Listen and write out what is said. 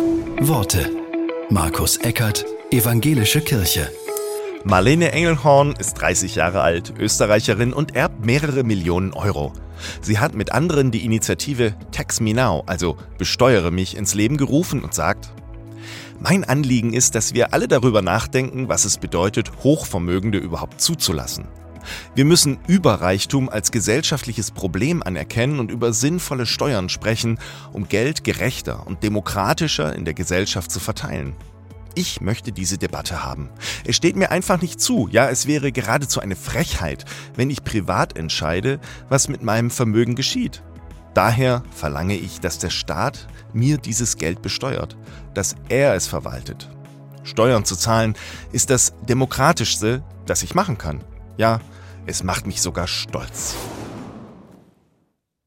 Worte. Markus Eckert, Evangelische Kirche. Marlene Engelhorn ist 30 Jahre alt, Österreicherin und erbt mehrere Millionen Euro. Sie hat mit anderen die Initiative Tax Me Now, also Besteuere mich, ins Leben gerufen und sagt, mein Anliegen ist, dass wir alle darüber nachdenken, was es bedeutet, Hochvermögende überhaupt zuzulassen. Wir müssen Überreichtum als gesellschaftliches Problem anerkennen und über sinnvolle Steuern sprechen, um Geld gerechter und demokratischer in der Gesellschaft zu verteilen. Ich möchte diese Debatte haben. Es steht mir einfach nicht zu, ja, es wäre geradezu eine Frechheit, wenn ich privat entscheide, was mit meinem Vermögen geschieht. Daher verlange ich, dass der Staat mir dieses Geld besteuert, dass er es verwaltet. Steuern zu zahlen ist das Demokratischste, das ich machen kann. Ja, es macht mich sogar stolz.